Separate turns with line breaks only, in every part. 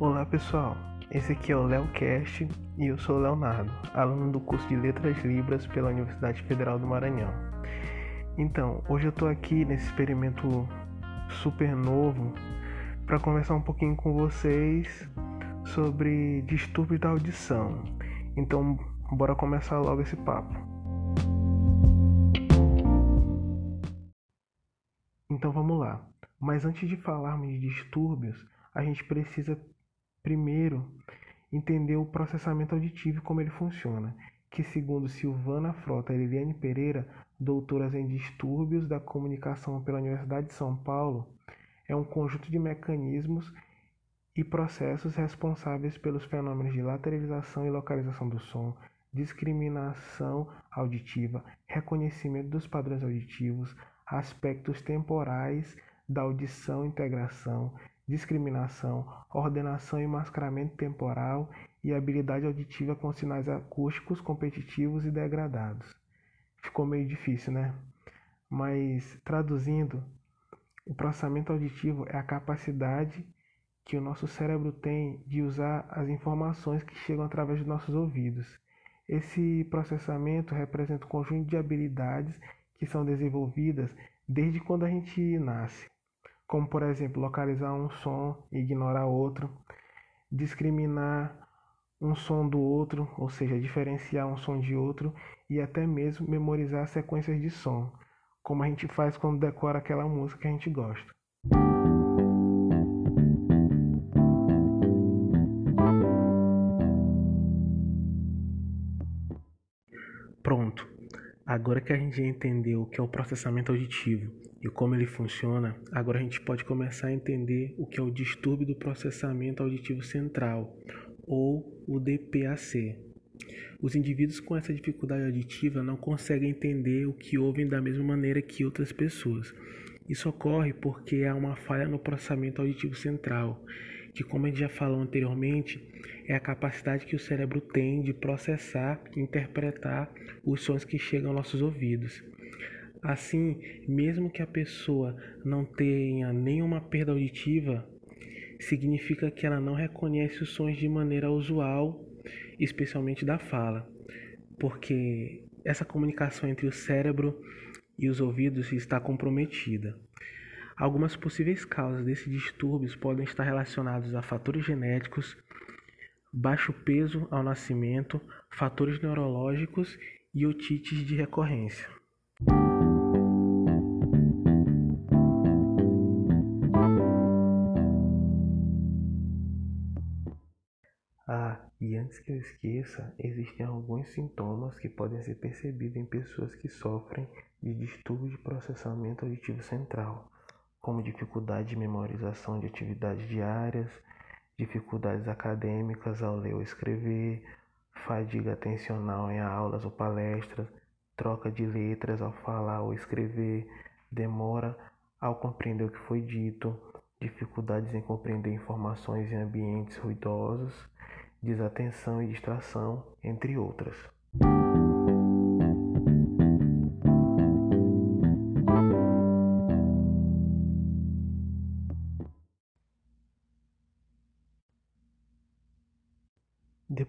Olá pessoal, esse aqui é o LeoCast e eu sou o Leonardo, aluno do curso de Letras Libras pela Universidade Federal do Maranhão. Então, hoje eu estou aqui nesse experimento super novo para conversar um pouquinho com vocês sobre distúrbio da audição. Então, bora começar logo esse papo. Então vamos lá. Mas antes de falarmos de distúrbios, a gente precisa primeiro entender o processamento auditivo e como ele funciona, que segundo Silvana Frota e Liliane Pereira, doutoras em distúrbios da comunicação pela Universidade de São Paulo, é um conjunto de mecanismos e processos responsáveis pelos fenômenos de lateralização e localização do som, discriminação auditiva, reconhecimento dos padrões auditivos, aspectos temporais da audição, integração, discriminação, ordenação e mascaramento temporal e habilidade auditiva com sinais acústicos competitivos e degradados. Ficou meio difícil, né? Mas traduzindo, o processamento auditivo é a capacidade que o nosso cérebro tem de usar as informações que chegam através dos nossos ouvidos. Esse processamento representa um conjunto de habilidades que são desenvolvidas desde quando a gente nasce como por exemplo localizar um som e ignorar outro, discriminar um som do outro, ou seja, diferenciar um som de outro e até mesmo memorizar sequências de som, como a gente faz quando decora aquela música que a gente gosta. Agora que a gente já entendeu o que é o processamento auditivo e como ele funciona, agora a gente pode começar a entender o que é o distúrbio do processamento auditivo central, ou o DPAC. Os indivíduos com essa dificuldade auditiva não conseguem entender o que ouvem da mesma maneira que outras pessoas. Isso ocorre porque há uma falha no processamento auditivo central, que, como a gente já falou anteriormente, é a capacidade que o cérebro tem de processar e interpretar os sons que chegam aos nossos ouvidos. Assim, mesmo que a pessoa não tenha nenhuma perda auditiva, significa que ela não reconhece os sons de maneira usual, especialmente da fala, porque essa comunicação entre o cérebro e os ouvidos está comprometida. Algumas possíveis causas desses distúrbios podem estar relacionados a fatores genéticos, baixo peso ao nascimento, fatores neurológicos e otites de recorrência. Ah, e antes que eu esqueça, existem alguns sintomas que podem ser percebidos em pessoas que sofrem de distúrbio de processamento auditivo central, como dificuldade de memorização de atividades diárias, dificuldades acadêmicas ao ler ou escrever, fadiga atencional em aulas ou palestras, troca de letras ao falar ou escrever, demora ao compreender o que foi dito, dificuldades em compreender informações em ambientes ruidosos, desatenção e distração, entre outras.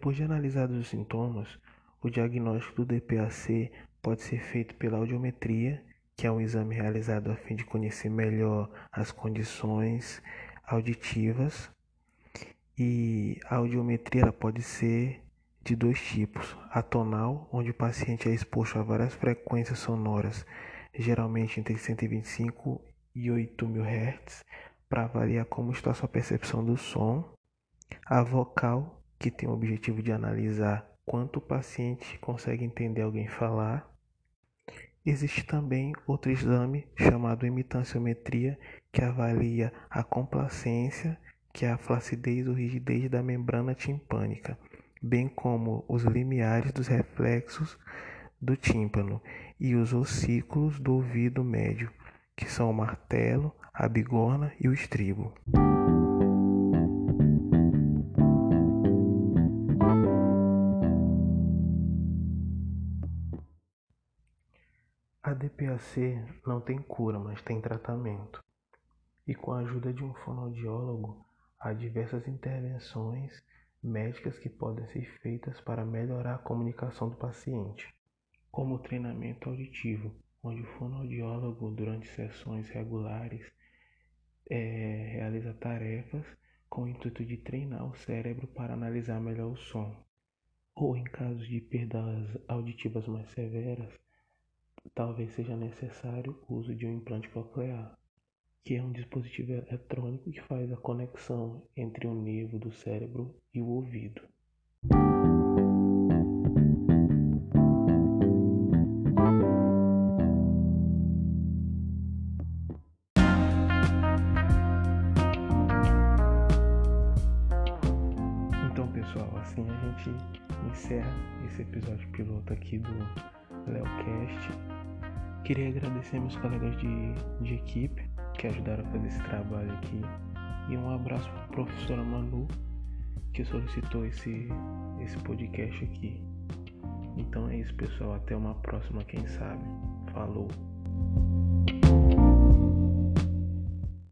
Depois de analisados os sintomas, o diagnóstico do DPAC pode ser feito pela audiometria, que é um exame realizado a fim de conhecer melhor as condições auditivas e a audiometria pode ser de dois tipos: a tonal, onde o paciente é exposto a várias frequências sonoras, geralmente entre 125 e 8000 Hz, para avaliar como está sua percepção do som. A vocal, que tem o objetivo de analisar quanto o paciente consegue entender alguém falar. Existe também outro exame chamado imitanciometria, que avalia a complacência que é a flacidez ou rigidez da membrana timpânica, bem como os limiares dos reflexos do tímpano e os ossículos do ouvido médio, que são o martelo, a bigorna e o estribo. A DPAC não tem cura, mas tem tratamento. E com a ajuda de um fonoaudiólogo, há diversas intervenções médicas que podem ser feitas para melhorar a comunicação do paciente, como o treinamento auditivo, onde o fonoaudiólogo, durante sessões regulares, é, realiza tarefas com o intuito de treinar o cérebro para analisar melhor o som. Ou em casos de perdas auditivas mais severas, talvez seja necessário o uso de um implante coclear, que é um dispositivo eletrônico que faz a conexão entre o nervo do cérebro e o ouvido. Então, pessoal, assim a gente encerra esse episódio piloto aqui do LeoCast. Queria agradecer meus colegas de, de equipe que ajudaram a fazer esse trabalho aqui. E um abraço para a professora Manu, que solicitou esse, esse podcast aqui. Então é isso, pessoal. Até uma próxima, quem sabe. Falou!